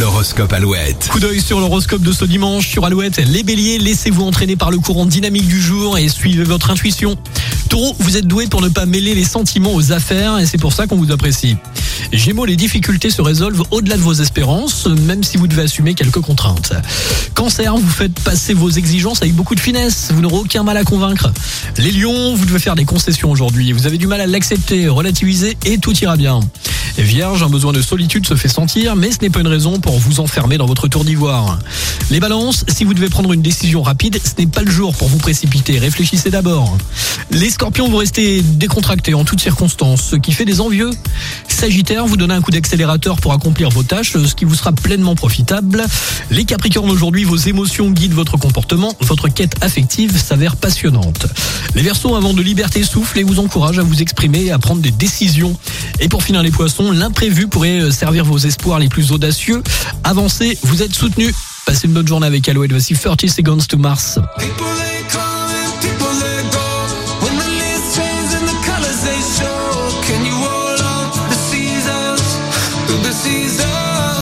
L'horoscope Alouette. Coup d'œil sur l'horoscope de ce dimanche sur Alouette. Les béliers, laissez-vous entraîner par le courant dynamique du jour et suivez votre intuition. Taureau, vous êtes doué pour ne pas mêler les sentiments aux affaires et c'est pour ça qu'on vous apprécie. Gémeaux, les difficultés se résolvent au-delà de vos espérances, même si vous devez assumer quelques contraintes. Cancer, vous faites passer vos exigences avec beaucoup de finesse, vous n'aurez aucun mal à convaincre. Les lions, vous devez faire des concessions aujourd'hui, vous avez du mal à l'accepter, relativiser et tout ira bien. Vierge, un besoin de solitude se fait sentir, mais ce n'est pas une raison pour vous enfermer dans votre tour d'ivoire. Les balances, si vous devez prendre une décision rapide, ce n'est pas le jour pour vous précipiter, réfléchissez d'abord. Les scorpions, vous restez décontractés en toutes circonstances, ce qui fait des envieux. Sagittaire, vous donnez un coup d'accélérateur pour accomplir vos tâches, ce qui vous sera pleinement profitable. Les capricornes, aujourd'hui, vos émotions guident votre comportement, votre quête affective s'avère passionnante. Les versos, avant de liberté, soufflent et vous encouragent à vous exprimer et à prendre des décisions. Et pour finir les poissons, l'imprévu pourrait servir vos espoirs les plus audacieux. Avancez, vous êtes soutenus. Passez une bonne journée avec Alouette. Voici 30 Seconds to Mars.